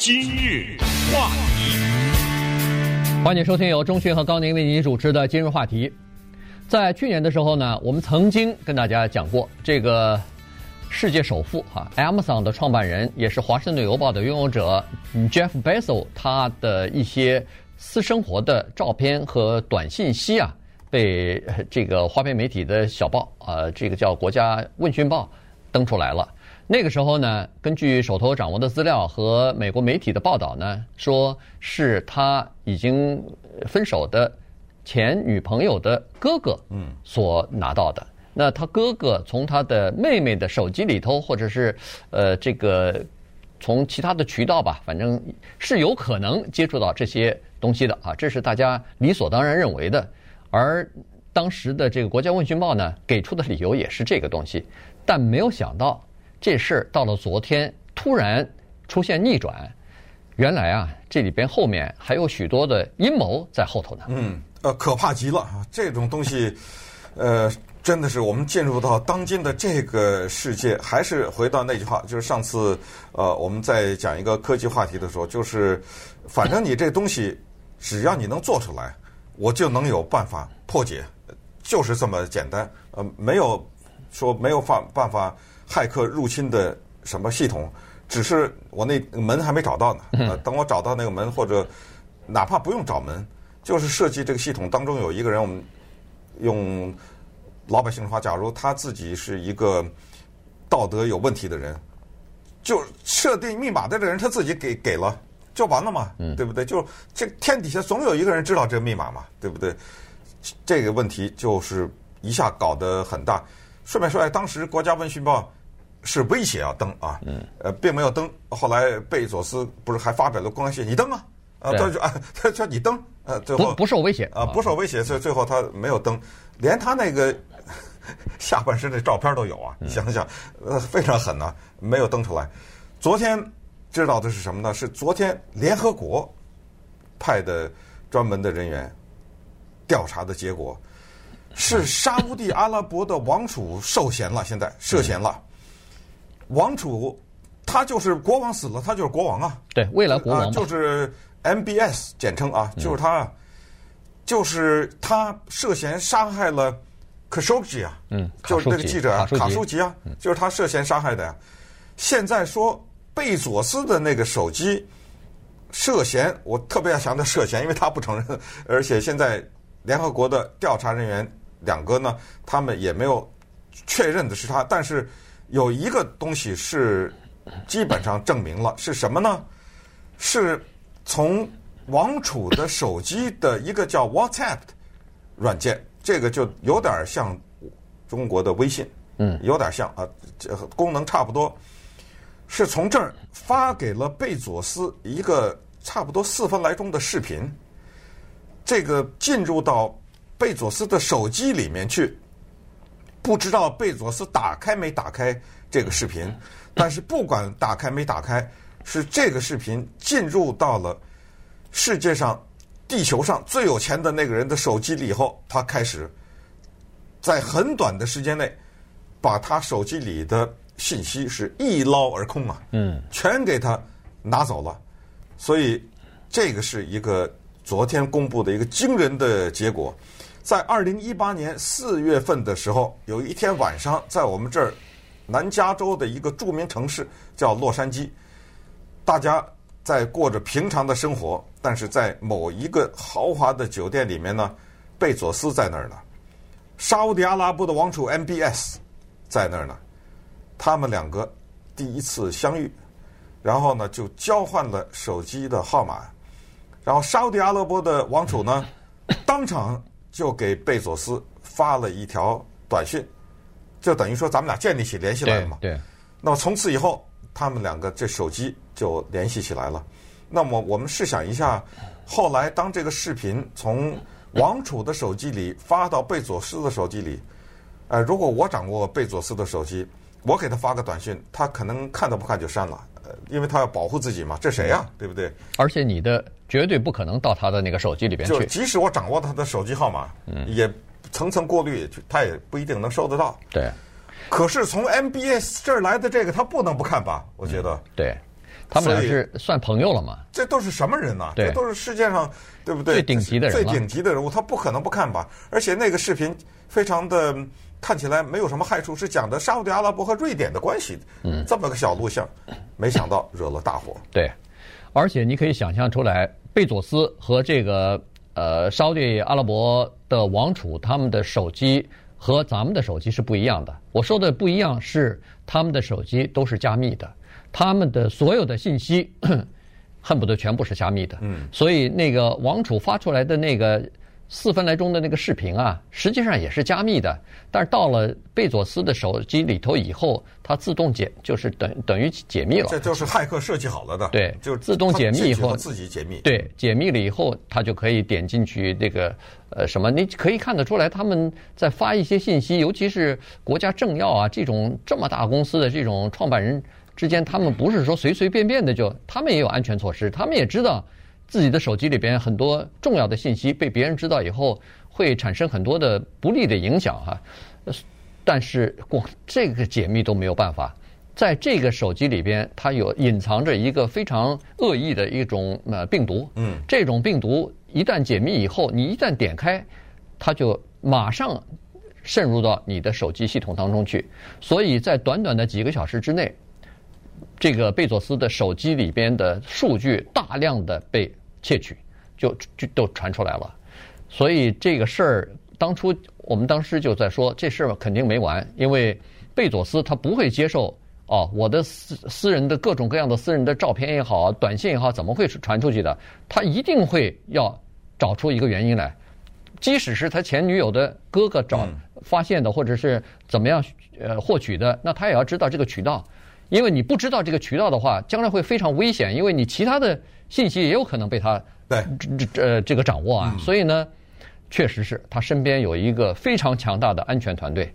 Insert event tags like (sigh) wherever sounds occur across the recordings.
今日话题，欢迎收听由钟迅和高宁为您主持的今日话题。在去年的时候呢，我们曾经跟大家讲过，这个世界首富哈，Amazon 的创办人，也是华盛顿邮报的拥有者 Jeff Bezos，他的一些私生活的照片和短信息啊，被这个花边媒体的小报啊，这个叫《国家问讯报》登出来了。那个时候呢，根据手头掌握的资料和美国媒体的报道呢，说是他已经分手的前女朋友的哥哥，嗯，所拿到的。那他哥哥从他的妹妹的手机里头，或者是呃这个从其他的渠道吧，反正是有可能接触到这些东西的啊，这是大家理所当然认为的。而当时的这个《国家问讯报》呢，给出的理由也是这个东西，但没有想到。这事儿到了昨天突然出现逆转，原来啊，这里边后面还有许多的阴谋在后头呢。嗯，呃，可怕极了啊！这种东西，呃，真的是我们进入到当今的这个世界，还是回到那句话，就是上次呃我们在讲一个科技话题的时候，就是反正你这东西只要你能做出来，我就能有办法破解，就是这么简单。呃，没有说没有办办法。骇客入侵的什么系统？只是我那门还没找到呢。呃，等我找到那个门，或者哪怕不用找门，就是设计这个系统当中有一个人，我们用老百姓的话，假如他自己是一个道德有问题的人，就设定密码的这个人他自己给给了，就完了嘛，对不对？就这天底下总有一个人知道这个密码嘛，对不对？这个问题就是一下搞得很大。顺便说，哎，当时《国家问讯报》。是威胁要登啊，呃，并没有登。后来贝佐斯不是还发表了公开信，你登啊，啊，他就啊，他说你登，呃，最后不不受威胁啊，不受威胁，所以最后他没有登，连他那个 (laughs) 下半身的照片都有啊，你想想，呃，非常狠呐，没有登出来。昨天知道的是什么呢？是昨天联合国派的专门的人员调查的结果，是沙乌地阿拉伯的王储受嫌了，现在涉嫌了。王储，他就是国王死了，他就是国王啊。对，未来国王、啊、就是 MBS 简称啊，就是他，嗯、就是他涉嫌杀害了科舒吉啊，嗯，就是那个记者啊，卡舒吉啊，就是他涉嫌杀害的呀。嗯、现在说贝佐斯的那个手机涉嫌，我特别要强调涉嫌，因为他不承认，(laughs) 而且现在联合国的调查人员两个呢，他们也没有确认的是他，但是。有一个东西是基本上证明了是什么呢？是从王储的手机的一个叫 WhatsApp 软件，这个就有点像中国的微信，嗯，有点像啊，这功能差不多。是从这儿发给了贝佐斯一个差不多四分来钟的视频，这个进入到贝佐斯的手机里面去。不知道贝佐斯打开没打开这个视频，但是不管打开没打开，是这个视频进入到了世界上、地球上最有钱的那个人的手机里以后，他开始在很短的时间内把他手机里的信息是一捞而空啊，嗯，全给他拿走了。所以这个是一个昨天公布的一个惊人的结果。在二零一八年四月份的时候，有一天晚上，在我们这儿南加州的一个著名城市叫洛杉矶，大家在过着平常的生活，但是在某一个豪华的酒店里面呢，贝佐斯在那儿呢，沙乌地阿拉伯的王储 MBS 在那儿呢，他们两个第一次相遇，然后呢就交换了手机的号码，然后沙乌地阿拉伯的王储呢当场。就给贝佐斯发了一条短信，就等于说咱们俩建立起联系来了嘛。对。对，那么从此以后，他们两个这手机就联系起来了。那么我们试想一下，后来当这个视频从王储的手机里发到贝佐斯的手机里，呃，如果我掌握贝佐斯的手机，我给他发个短信，他可能看都不看就删了。呃因为他要保护自己嘛，这谁呀？对不对？而且你的绝对不可能到他的那个手机里边去。就即使我掌握他的手机号码，嗯，也层层过滤，他也不一定能收得到。对。可是从 MBS 这儿来的这个，他不能不看吧？我觉得。对。他们俩是算朋友了嘛？这都是什么人呐、啊？这都是世界上对不对？最顶级的人，最顶级的人物，他不可能不看吧？而且那个视频非常的看起来没有什么害处，是讲的沙乌地阿拉伯和瑞典的关系。嗯，这么个小录像，没想到惹了大祸。对，而且你可以想象出来，贝佐斯和这个呃沙特阿拉伯的王储他们的手机和咱们的手机是不一样的。我说的不一样是他们的手机都是加密的。他们的所有的信息，(coughs) 恨不得全部是加密的。嗯，所以那个王储发出来的那个四分来钟的那个视频啊，实际上也是加密的。但是到了贝佐斯的手机里头以后，它自动解，就是等等于解密了。这就是骇客设计好了的。对，就自动解密以后，自己解密。对，解密了以后，他就可以点进去那个呃什么，你可以看得出来，他们在发一些信息，尤其是国家政要啊这种这么大公司的这种创办人。之间，他们不是说随随便便的就，他们也有安全措施，他们也知道自己的手机里边很多重要的信息被别人知道以后会产生很多的不利的影响哈。但是光这个解密都没有办法，在这个手机里边，它有隐藏着一个非常恶意的一种呃病毒。嗯，这种病毒一旦解密以后，你一旦点开，它就马上渗入到你的手机系统当中去，所以在短短的几个小时之内。这个贝佐斯的手机里边的数据大量的被窃取，就就都传出来了。所以这个事儿，当初我们当时就在说，这事儿肯定没完，因为贝佐斯他不会接受哦，我的私私人的各种各样的私人的照片也好，短信也好，怎么会传出去的？他一定会要找出一个原因来，即使是他前女友的哥哥找发现的，或者是怎么样呃获取的，那他也要知道这个渠道。因为你不知道这个渠道的话，将来会非常危险，因为你其他的信息也有可能被他对这这呃这个掌握啊。所以呢，确实是他身边有一个非常强大的安全团队。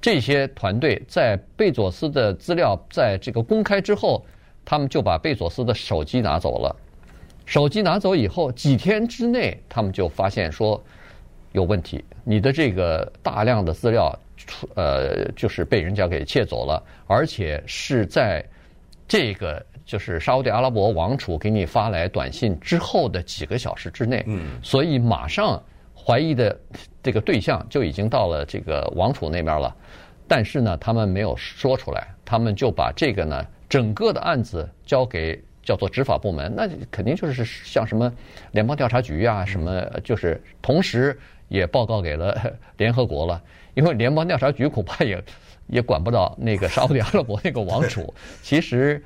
这些团队在贝佐斯的资料在这个公开之后，他们就把贝佐斯的手机拿走了。手机拿走以后，几天之内他们就发现说有问题，你的这个大量的资料出。呃，就是被人家给窃走了，而且是在这个就是沙乌地阿拉伯王储给你发来短信之后的几个小时之内，嗯，所以马上怀疑的这个对象就已经到了这个王储那边了，但是呢，他们没有说出来，他们就把这个呢整个的案子交给叫做执法部门，那肯定就是像什么联邦调查局啊，什么就是同时也报告给了联合国了。(laughs) 因为联邦调查局恐怕也也管不到那个沙乌地阿拉伯那个王储，其实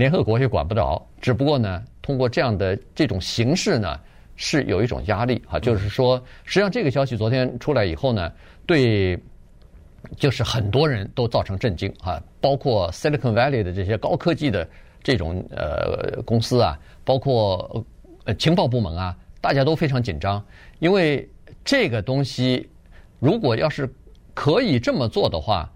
联合国也管不着，只不过呢，通过这样的这种形式呢，是有一种压力啊，就是说，实际上这个消息昨天出来以后呢，对，就是很多人都造成震惊啊，包括 Silicon Valley 的这些高科技的这种呃公司啊，包括呃情报部门啊，大家都非常紧张，因为这个东西如果要是可以这么做的话，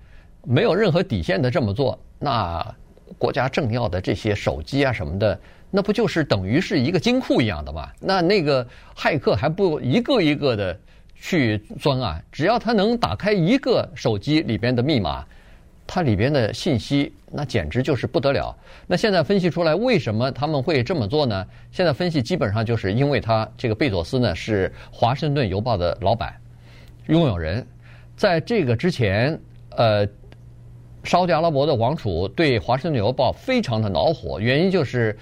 没有任何底线的这么做，那国家政要的这些手机啊什么的，那不就是等于是一个金库一样的吗？那那个骇客还不一个一个的去钻啊？只要他能打开一个手机里边的密码，它里边的信息那简直就是不得了。那现在分析出来，为什么他们会这么做呢？现在分析基本上就是因为他这个贝佐斯呢是华盛顿邮报的老板，拥有人。在这个之前，呃，沙乌地阿拉伯的王储对《华盛顿邮报》非常的恼火，原因就是，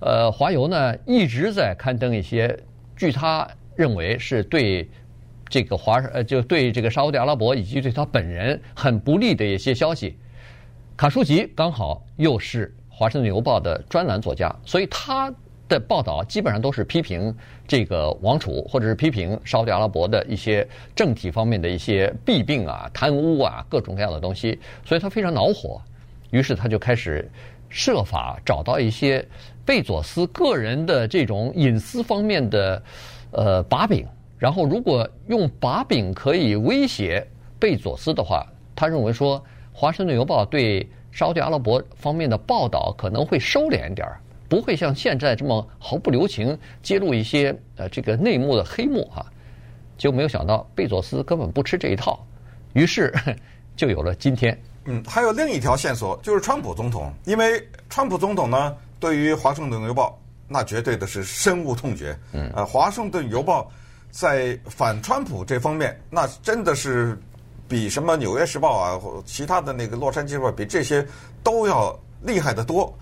呃，华邮呢一直在刊登一些据他认为是对这个华呃就对这个沙乌地阿拉伯以及对他本人很不利的一些消息。卡舒吉刚好又是《华盛顿邮报》的专栏作家，所以他。的报道基本上都是批评这个王储，或者是批评沙乌地阿拉伯的一些政体方面的一些弊病啊、贪污啊、各种各样的东西，所以他非常恼火。于是他就开始设法找到一些贝佐斯个人的这种隐私方面的呃把柄，然后如果用把柄可以威胁贝佐斯的话，他认为说《华盛顿邮报》对沙乌地阿拉伯方面的报道可能会收敛点儿。不会像现在这么毫不留情揭露一些呃这个内幕的黑幕哈，就没有想到贝佐斯根本不吃这一套，于是 (laughs) 就有了今天。嗯，还有另一条线索就是川普总统，因为川普总统呢对于《华盛顿邮报》，那绝对的是深恶痛绝。嗯，呃，《华盛顿邮报》在反川普这方面，那真的是比什么《纽约时报》啊，或其他的那个《洛杉矶时报》比这些都要厉害得多。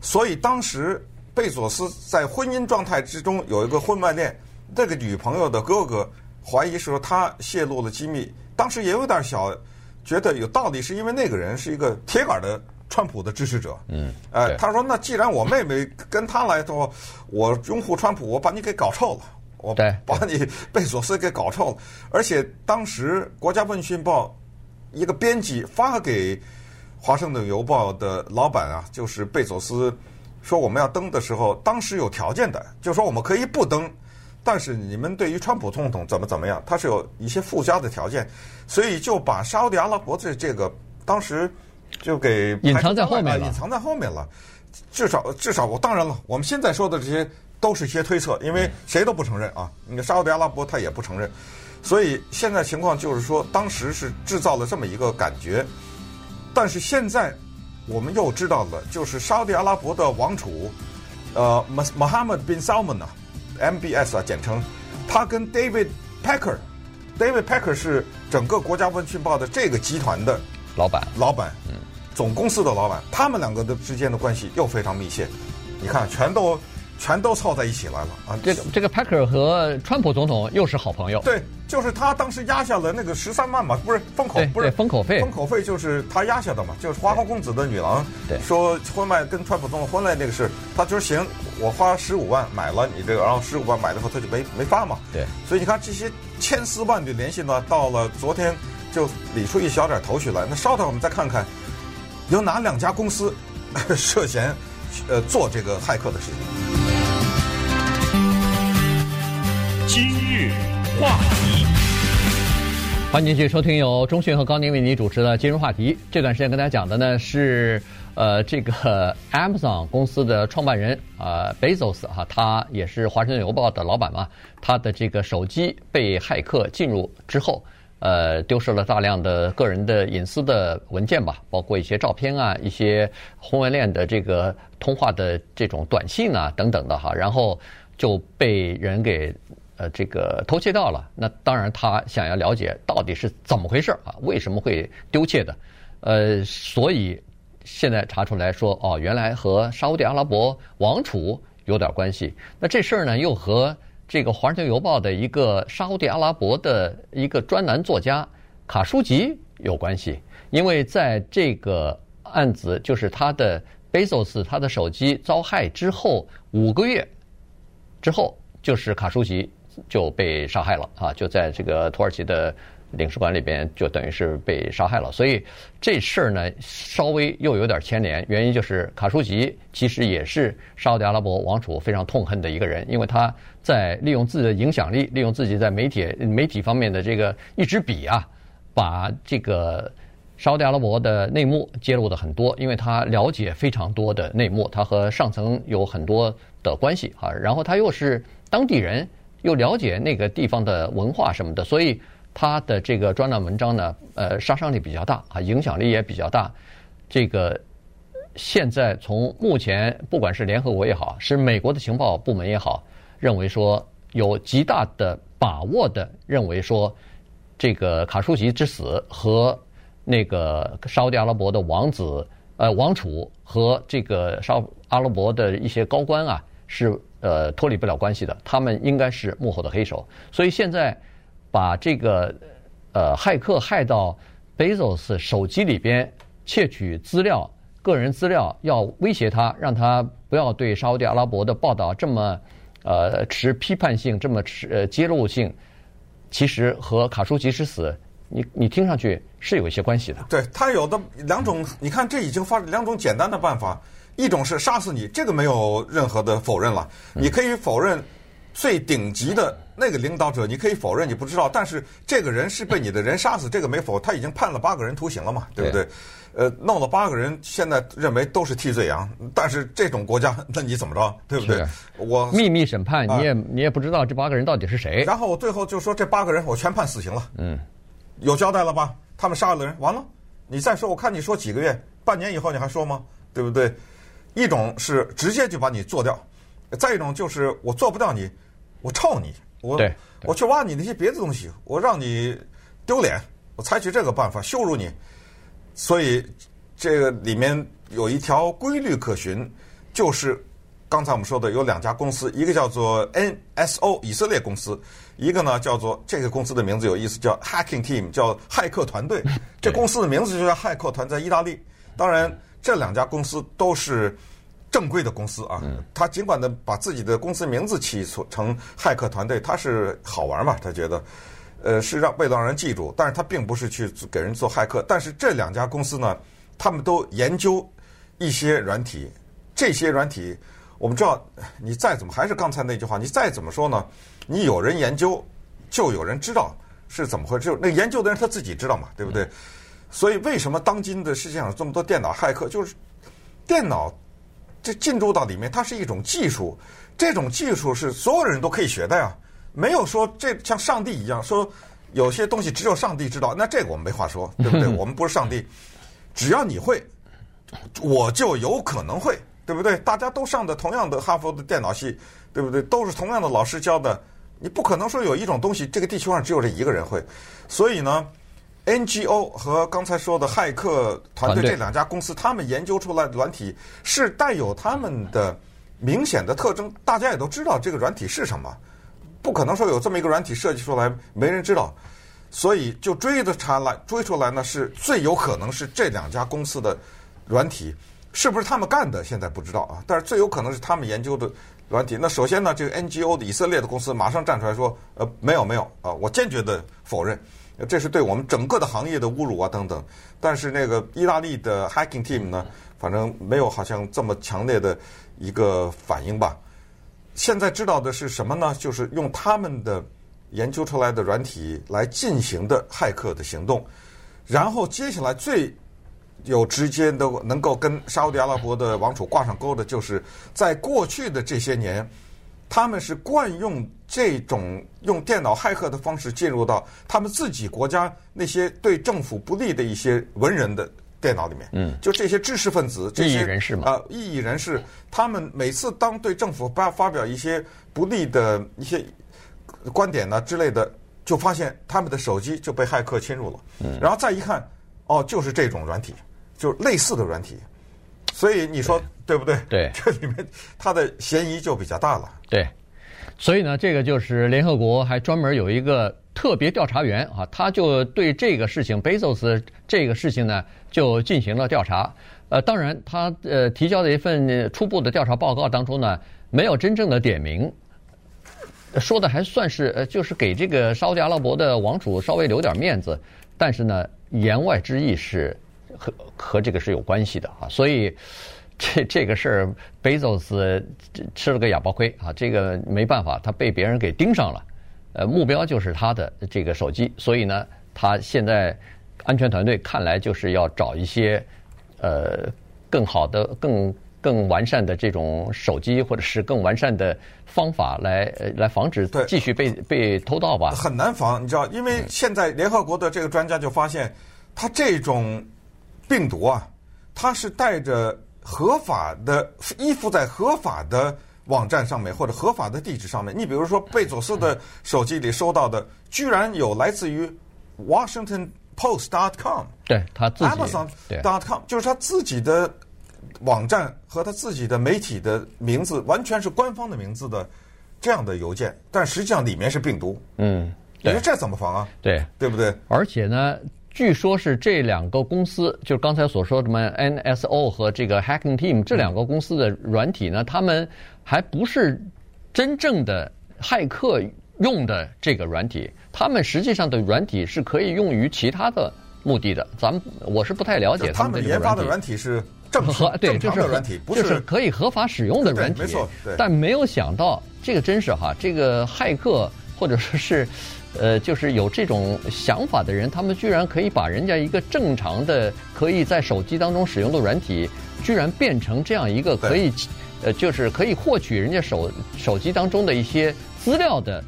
所以当时贝佐斯在婚姻状态之中有一个婚外恋，这个女朋友的哥哥怀疑说他泄露了机密，当时也有点小觉得有道理，是因为那个人是一个铁杆的。川普的支持者，嗯，呃，他说：“那既然我妹妹跟他来说，我拥护川普，我把你给搞臭了，我把你贝佐斯给搞臭了。而且当时《国家问讯报》一个编辑发给《华盛顿邮报》的老板啊，就是贝佐斯说我们要登的时候，当时有条件的，就是说我们可以不登，但是你们对于川普总统怎么怎么样，他是有一些附加的条件，所以就把沙乌地阿拉伯这这个当时。”就给隐藏在后面了，隐藏在后面了。至少，至少我当然了，我们现在说的这些都是一些推测，因为谁都不承认啊。那个沙乌地阿拉伯他也不承认，所以现在情况就是说，当时是制造了这么一个感觉。但是现在我们又知道了，就是沙特阿拉伯的王储，呃，Mohammed bin Salman 啊，MBS 啊简称，他跟 David Pecker，David Pecker 是整个国家问讯报的这个集团的。老板，老板，嗯，总公司的老板，他们两个的之间的关系又非常密切，你看，全都全都凑在一起来了啊！这个这个 Packer 和川普总统又是好朋友。对，就是他当时压下了那个十三万嘛，不是封口，不是封口费，封口费就是他压下的嘛，就是花花公子的女郎，对，说婚外跟川普总统婚外那个事，他就说行，我花十五万买了你这个，然后十五万买了后他就没没发嘛，对，所以你看这些千丝万缕联系呢，到了昨天。就理出一小点头绪来。那稍等，我们再看看有哪两家公司 (laughs) 涉嫌呃做这个骇客的事情。话题，欢迎继续收听由中讯和高宁为您主持的《今日话题》。这段时间跟大家讲的呢是呃这个 (laughs) Amazon 公司的创办人啊、Bezos 哈，他也是《华盛顿邮报》的老板嘛。他的这个手机被骇客进入之后。呃，丢失了大量的个人的隐私的文件吧，包括一些照片啊，一些婚外恋的这个通话的这种短信啊等等的哈，然后就被人给呃这个偷窃到了。那当然，他想要了解到底是怎么回事啊，为什么会丢窃的？呃，所以现在查出来说，哦，原来和沙乌地阿拉伯王储有点关系。那这事儿呢，又和。这个《华盛顿邮报》的一个沙乌地阿拉伯的一个专栏作家卡舒吉有关系，因为在这个案子，就是他的贝佐斯他的手机遭害之后五个月之后，就是卡舒吉就被杀害了啊，就在这个土耳其的。领事馆里边就等于是被杀害了，所以这事儿呢稍微又有点牵连。原因就是卡舒吉其实也是沙特阿拉伯王储非常痛恨的一个人，因为他在利用自己的影响力，利用自己在媒体媒体方面的这个一支笔啊，把这个沙特阿拉伯的内幕揭露的很多，因为他了解非常多的内幕，他和上层有很多的关系啊，然后他又是当地人，又了解那个地方的文化什么的，所以。他的这个专栏文章呢，呃，杀伤力比较大啊，影响力也比较大。这个现在从目前，不管是联合国也好，是美国的情报部门也好，认为说有极大的把握的认为说，这个卡舒吉之死和那个沙乌地阿拉伯的王子呃王储和这个沙阿拉伯的一些高官啊，是呃脱离不了关系的，他们应该是幕后的黑手。所以现在。把这个呃骇客害到贝佐斯手机里边窃取资料、个人资料，要威胁他，让他不要对沙乌地阿拉伯的报道这么呃持批判性，这么持呃揭露性，其实和卡舒吉之死，你你听上去是有一些关系的。对，他有的两种，你看这已经发两种简单的办法，一种是杀死你，这个没有任何的否认了，你可以否认。最顶级的那个领导者，你可以否认你不知道，但是这个人是被你的人杀死，这个没否，他已经判了八个人徒刑了嘛，对不对？对呃，弄了八个人，现在认为都是替罪羊，但是这种国家，(laughs) 那你怎么着，对不对？我秘密审判，你也你也不知道这八个人到底是谁。然后我最后就说这八个人我全判死刑了，嗯，有交代了吧？他们杀了人，完了，你再说，我看你说几个月，半年以后你还说吗？对不对？一种是直接就把你做掉，再一种就是我做不掉你，我臭你，我我去挖你那些别的东西，我让你丢脸，我采取这个办法羞辱你。所以这个里面有一条规律可循，就是刚才我们说的有两家公司，一个叫做 NSO 以色列公司，一个呢叫做这个公司的名字有意思，叫 Hacking Team，叫骇客团队。(laughs) 这公司的名字就叫骇客团，在意大利。当然。这两家公司都是正规的公司啊，他尽管呢把自己的公司名字起成骇客团队，他是好玩嘛，他觉得，呃，是让为了让人记住，但是他并不是去给人做骇客。但是这两家公司呢，他们都研究一些软体，这些软体我们知道，你再怎么还是刚才那句话，你再怎么说呢，你有人研究，就有人知道是怎么回事，就那研究的人他自己知道嘛，对不对？所以，为什么当今的世界上这么多电脑骇客？就是电脑这进入到里面，它是一种技术，这种技术是所有人都可以学的呀。没有说这像上帝一样说有些东西只有上帝知道，那这个我们没话说，对不对？我们不是上帝，只要你会，我就有可能会，对不对？大家都上的同样的哈佛的电脑系，对不对？都是同样的老师教的，你不可能说有一种东西这个地球上只有这一个人会，所以呢。NGO 和刚才说的骇客团队这两家公司，他们研究出来的软体是带有他们的明显的特征，大家也都知道这个软体是什么，不可能说有这么一个软体设计出来没人知道，所以就追着查来追出来呢，是最有可能是这两家公司的软体，是不是他们干的现在不知道啊，但是最有可能是他们研究的软体。那首先呢，这个 NGO 的以色列的公司马上站出来说，呃，没有没有啊，我坚决的否认。这是对我们整个的行业的侮辱啊，等等。但是那个意大利的 Hacking Team 呢，反正没有好像这么强烈的一个反应吧。现在知道的是什么呢？就是用他们的研究出来的软体来进行的骇客的行动。然后接下来最有直接的能够跟沙乌地阿拉伯的王储挂上钩的，就是在过去的这些年。他们是惯用这种用电脑骇客的方式进入到他们自己国家那些对政府不利的一些文人的电脑里面。嗯，就这些知识分子、这些人士嘛，啊，异议人士，他们每次当对政府发发表一些不利的一些观点呢之类的，就发现他们的手机就被骇客侵入了。嗯，然后再一看，哦，就是这种软体，就是类似的软体。所以你说对，对不对？对，这里面他的嫌疑就比较大了。对，所以呢，这个就是联合国还专门有一个特别调查员啊，他就对这个事情，Bezos 这个事情呢，就进行了调查。呃，当然，他呃提交的一份初步的调查报告当中呢，没有真正的点名，说的还算是呃，就是给这个沙乌地阿拉伯的王储稍微留点面子，但是呢，言外之意是。和和这个是有关系的啊，所以这这个事儿，贝佐斯吃了个哑巴亏啊，这个没办法，他被别人给盯上了，呃，目标就是他的这个手机，所以呢，他现在安全团队看来就是要找一些呃更好的、更更完善的这种手机，或者是更完善的方法来来防止继续被被偷盗吧。很难防，你知道，因为现在联合国的这个专家就发现，他这种。病毒啊，它是带着合法的依附在合法的网站上面或者合法的地址上面。你比如说，贝佐斯的手机里收到的，居然有来自于 Washington Post dot com，对他自己，Amazon dot com，就是他自己的网站和他自己的媒体的名字完全是官方的名字的这样的邮件，但实际上里面是病毒。嗯，你说这怎么防啊？对，对不对？而且呢。据说是这两个公司，就是刚才所说的什么 NSO 和这个 Hacking Team 这两个公司的软体呢，他们还不是真正的骇客用的这个软体，他们实际上的软体是可以用于其他的目的的。咱们我是不太了解他们研发的软体是正合 (laughs) 对，就是软体，不是就是可以合法使用的软体，没错。但没有想到这个真是哈，这个骇客或者说是。呃，就是有这种想法的人，他们居然可以把人家一个正常的可以在手机当中使用的软体，居然变成这样一个可以，呃，就是可以获取人家手手机当中的一些资料的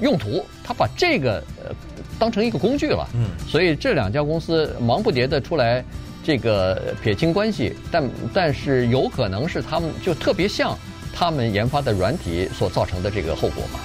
用途，他把这个呃当成一个工具了。嗯，所以这两家公司忙不迭的出来。这个撇清关系，但但是有可能是他们就特别像他们研发的软体所造成的这个后果嘛。